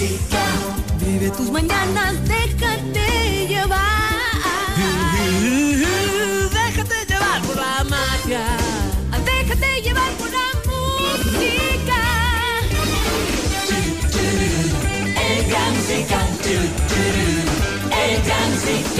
Vive tus mañanas, déjate llevar. Déjate llevar por la magia. Déjate llevar por la música. El gran música. El gran música.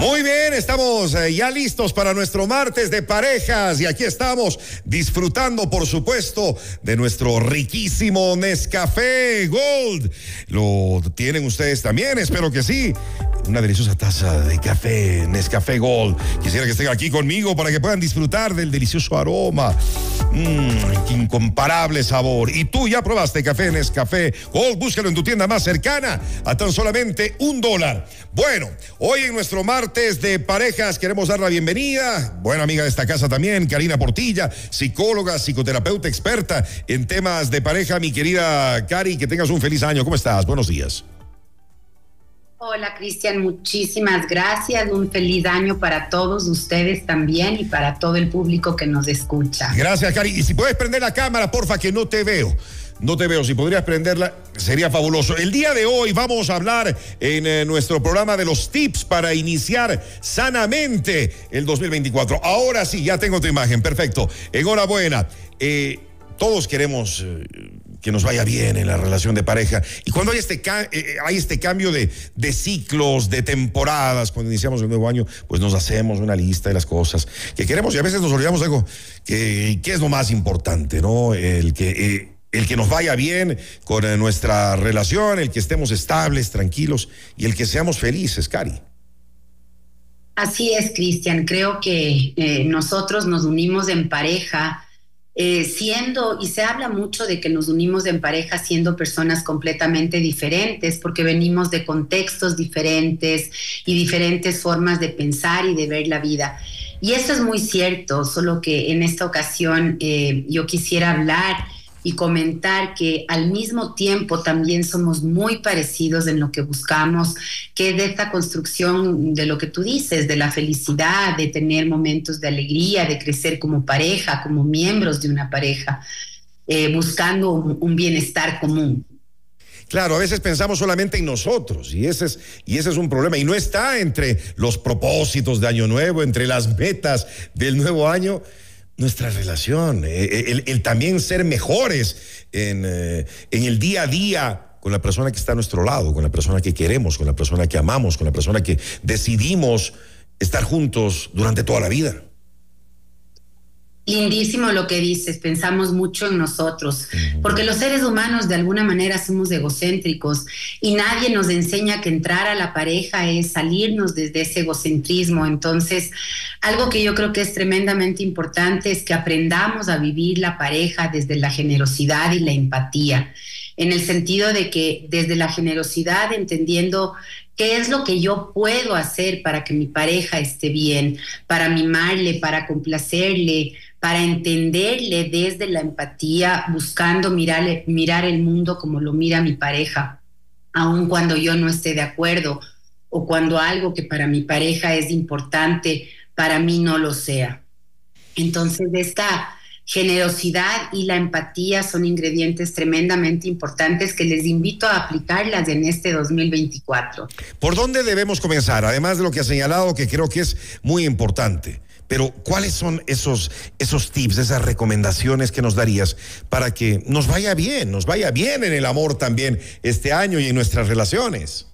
Muy bien, estamos eh, ya listos para nuestro martes de parejas y aquí estamos disfrutando, por supuesto, de nuestro riquísimo Nescafé Gold. ¿Lo tienen ustedes también? Espero que sí una deliciosa taza de café, Nescafé Gold. Quisiera que estén aquí conmigo para que puedan disfrutar del delicioso aroma. Mmm, incomparable sabor. Y tú ya probaste café Nescafé Gold. Búscalo en tu tienda más cercana a tan solamente un dólar. Bueno, hoy en nuestro martes de parejas queremos dar la bienvenida. Buena amiga de esta casa también, Karina Portilla, psicóloga, psicoterapeuta experta en temas de pareja. Mi querida Cari, que tengas un feliz año. ¿Cómo estás? Buenos días. Hola Cristian, muchísimas gracias. Un feliz año para todos ustedes también y para todo el público que nos escucha. Gracias, Cari. Y si puedes prender la cámara, porfa, que no te veo. No te veo, si podrías prenderla, sería fabuloso. El día de hoy vamos a hablar en eh, nuestro programa de los tips para iniciar sanamente el 2024. Ahora sí, ya tengo tu imagen, perfecto. Enhorabuena. Eh, todos queremos eh, que nos vaya bien en la relación de pareja. Y cuando hay este, hay este cambio de, de, ciclos, de temporadas, cuando iniciamos el nuevo año, pues nos hacemos una lista de las cosas que queremos y a veces nos olvidamos de algo que, que es lo más importante, ¿no? El que... el que nos vaya bien con nuestra relación, el que estemos estables, tranquilos y el que seamos felices, Cari. Así es, Cristian. Creo que nosotros nos unimos en pareja eh, siendo, y se habla mucho de que nos unimos en pareja siendo personas completamente diferentes, porque venimos de contextos diferentes y diferentes formas de pensar y de ver la vida. Y eso es muy cierto, solo que en esta ocasión eh, yo quisiera hablar y comentar que al mismo tiempo también somos muy parecidos en lo que buscamos, que de esta construcción de lo que tú dices, de la felicidad, de tener momentos de alegría, de crecer como pareja, como miembros de una pareja, eh, buscando un, bienestar común. Claro, a veces pensamos solamente en nosotros y ese, es, y ese es un problema. Y no está entre los propósitos de Año Nuevo, entre las metas del nuevo año nuestra relación, eh, eh, el, también ser mejores en, eh, en, el día a día con la persona que está a nuestro lado, con la persona que queremos, con la persona que amamos, con la persona que decidimos estar juntos durante toda la vida. Lindísimo lo que dices, pensamos mucho en nosotros, porque los seres humanos de alguna manera somos egocéntricos y nadie nos enseña que entrar a la pareja es salirnos desde ese egocentrismo. Entonces, algo que yo creo que es tremendamente importante es que aprendamos a vivir la pareja desde la generosidad y la empatía, en el sentido de que desde la generosidad, entendiendo ¿Qué es lo que yo puedo hacer para que mi pareja esté bien, para mimarle, para complacerle, para entenderle desde la empatía, buscando mirar, el mundo como lo mira mi pareja, aun cuando yo no esté de acuerdo o cuando algo que para mi pareja es importante, para mí no lo sea. Entonces, esta generosidad y la empatía son ingredientes tremendamente importantes que les invito a aplicarlas en este 2024. ¿Por dónde debemos comenzar? Además de lo que ha señalado, que creo que es muy importante. Pero, ¿cuáles son esos, esos tips, esas recomendaciones que nos darías para que nos vaya bien, nos vaya bien en el amor también este año y en nuestras relaciones?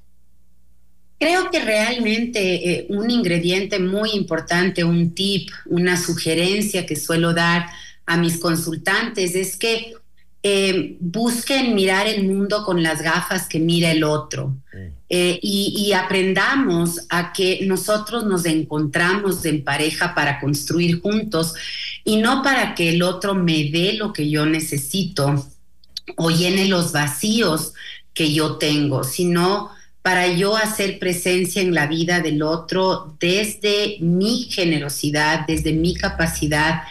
Creo que realmente eh, un ingrediente muy importante, un tip, una sugerencia que suelo dar a mis consultantes es que eh, busquen mirar el mundo con las gafas que mira el otro. Eh, y, aprendamos a que nosotros nos encontramos en pareja para construir juntos y no para que el otro me dé lo que yo necesito o llene los vacíos que yo tengo, sino para yo hacer presencia en la vida del otro desde mi generosidad, desde mi capacidad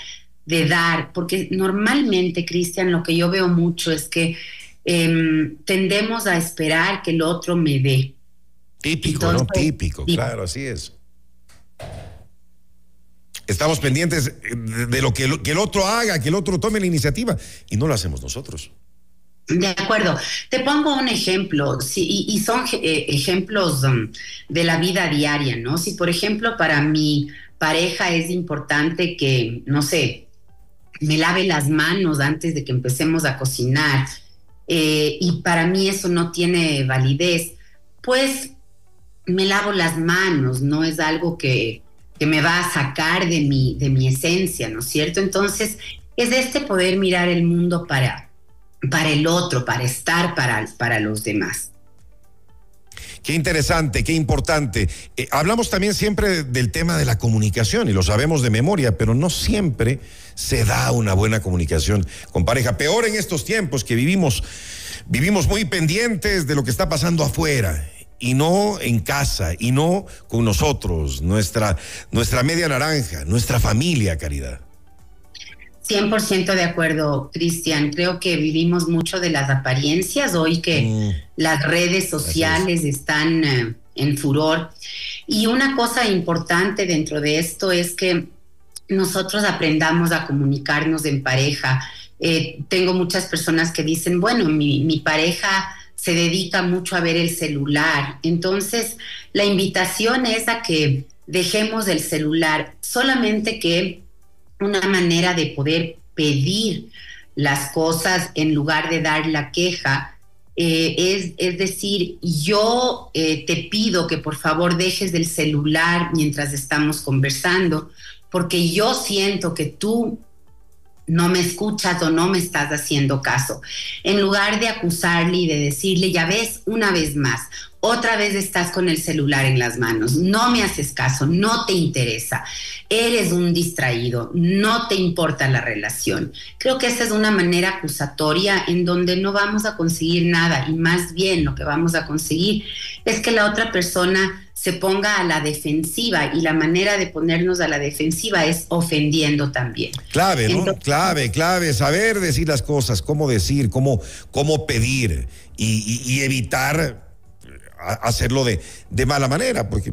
de dar, porque normalmente, Cristian, lo que yo veo mucho es que em, tendemos a esperar que el otro me dé. Típico, ¿no? Típico, claro, así es. Estamos pendientes de lo que, el otro haga, que el otro tome la iniciativa y no lo hacemos nosotros. De acuerdo. Te pongo un ejemplo, sí, y, son eh, ejemplos um, de la vida diaria, ¿no? Si, por ejemplo, para mi pareja es importante que, no sé, me lave las manos antes de que empecemos a cocinar, eh, y para mí eso no tiene validez, pues me lavo las manos, no es algo que, que me va a sacar de mi, de mi esencia, ¿no es cierto? Entonces, es este poder mirar el mundo para, para el otro, para estar para, para los demás. Qué interesante, qué importante. Eh, hablamos también siempre del tema de la comunicación y lo sabemos de memoria, pero no siempre se da una buena comunicación con pareja. Peor en estos tiempos que vivimos, vivimos muy pendientes de lo que está pasando afuera y no en casa y no con nosotros, nuestra, nuestra media naranja, nuestra familia, Caridad. 100% de acuerdo, Cristian. Creo que vivimos mucho de las apariencias hoy que mm. las redes sociales están eh, en furor. Y una cosa importante dentro de esto es que nosotros aprendamos a comunicarnos en pareja. Eh, tengo muchas personas que dicen, bueno, mi, mi pareja se dedica mucho a ver el celular. Entonces, la invitación es a que dejemos el celular, solamente que una manera de poder pedir las cosas en lugar de dar la queja. Eh, es, es, decir, yo eh, te pido que por favor dejes del celular mientras estamos conversando, porque yo siento que tú no me escuchas o no me estás haciendo caso. En lugar de acusarle y de decirle, ya ves, una vez más, otra vez estás con el celular en las manos, no me haces caso, no te interesa, eres un distraído, no te importa la relación. Creo que esa es una manera acusatoria en donde no vamos a conseguir nada y más bien lo que vamos a conseguir es que la otra persona se ponga a la defensiva y la manera de ponernos a la defensiva es ofendiendo también. Clave, ¿no? clave, clave, saber decir las cosas, cómo decir, cómo, cómo pedir y, evitar hacerlo de, de, mala manera, porque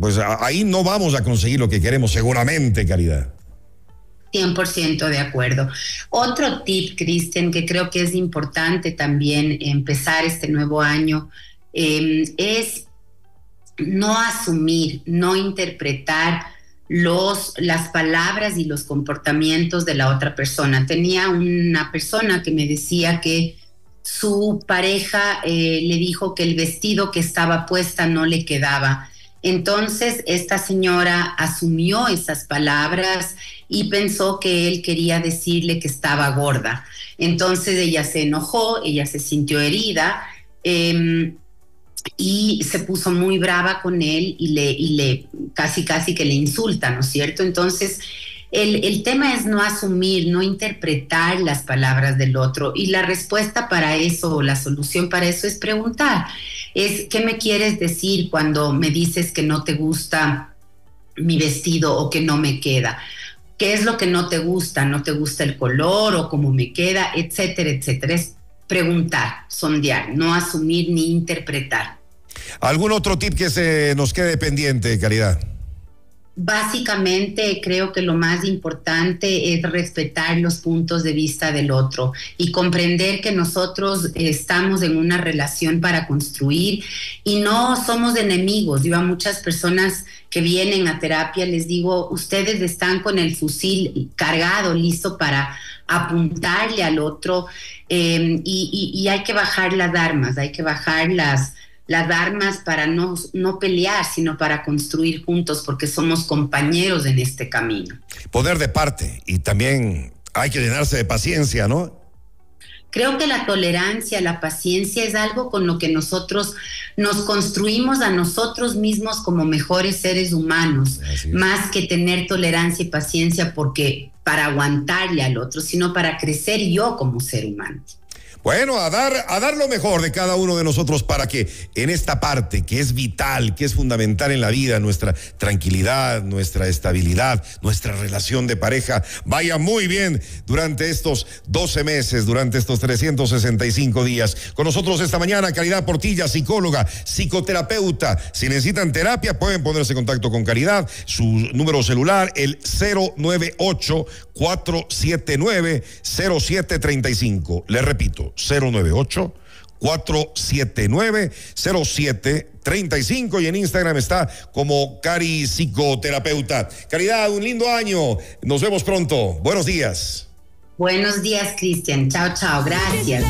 pues ahí no vamos a conseguir lo que queremos seguramente, Caridad. 100% de acuerdo. Otro tip, Cristian, que creo que es importante también empezar este nuevo año, eh, es no asumir, no interpretar los, las palabras y los comportamientos de la otra persona. Tenía una persona que me decía que su pareja eh, le dijo que el vestido que estaba puesta no le quedaba. Entonces esta señora asumió esas palabras y pensó que él quería decirle que estaba gorda. Entonces ella se enojó, ella se sintió herida. Em, y se puso muy brava con él y le, y le casi casi que le insulta, ¿no es cierto? Entonces, el, tema es no asumir, no interpretar las palabras del otro y la respuesta para eso, la solución para eso es preguntar, es ¿qué me quieres decir cuando me dices que no te gusta mi vestido o que no me queda? ¿Qué es lo que no te gusta? ¿No te gusta el color o cómo me queda? Etcétera, etcétera. Es preguntar, sondear, no asumir ni interpretar. ¿Algún otro tip que se nos quede pendiente, Caridad? Básicamente creo que lo más importante es respetar los puntos de vista del otro y comprender que nosotros estamos en una relación para construir y no somos enemigos. Yo a muchas personas que vienen a terapia les digo, ustedes están con el fusil cargado, listo para apuntarle al otro eh, y, hay que bajar las armas, hay que bajar las, las armas para no, no pelear, sino para construir juntos, porque somos compañeros en este camino. Poder de parte y también hay que llenarse de paciencia, ¿no? Creo que la tolerancia, la paciencia es algo con lo que nosotros nos construimos a nosotros mismos como mejores seres humanos, más que tener tolerancia y paciencia porque para aguantarle al otro, sino para crecer yo como ser humano. Bueno, a dar, a dar lo mejor de cada uno de nosotros para que en esta parte que es vital, que es fundamental en la vida, nuestra tranquilidad, nuestra estabilidad, nuestra relación de pareja, vaya muy bien durante estos 12 meses, durante estos 365 días. Con nosotros esta mañana, Caridad Portilla, psicóloga, psicoterapeuta. Si necesitan terapia, pueden ponerse en contacto con Caridad. Su número celular, el 098 479 0735. Le repito, 098 479 0735 y en Instagram está como Cari Psicoterapeuta. Caridad, un lindo año. Nos vemos pronto. Buenos días. Buenos días, Cristian. Chao, chao. Gracias.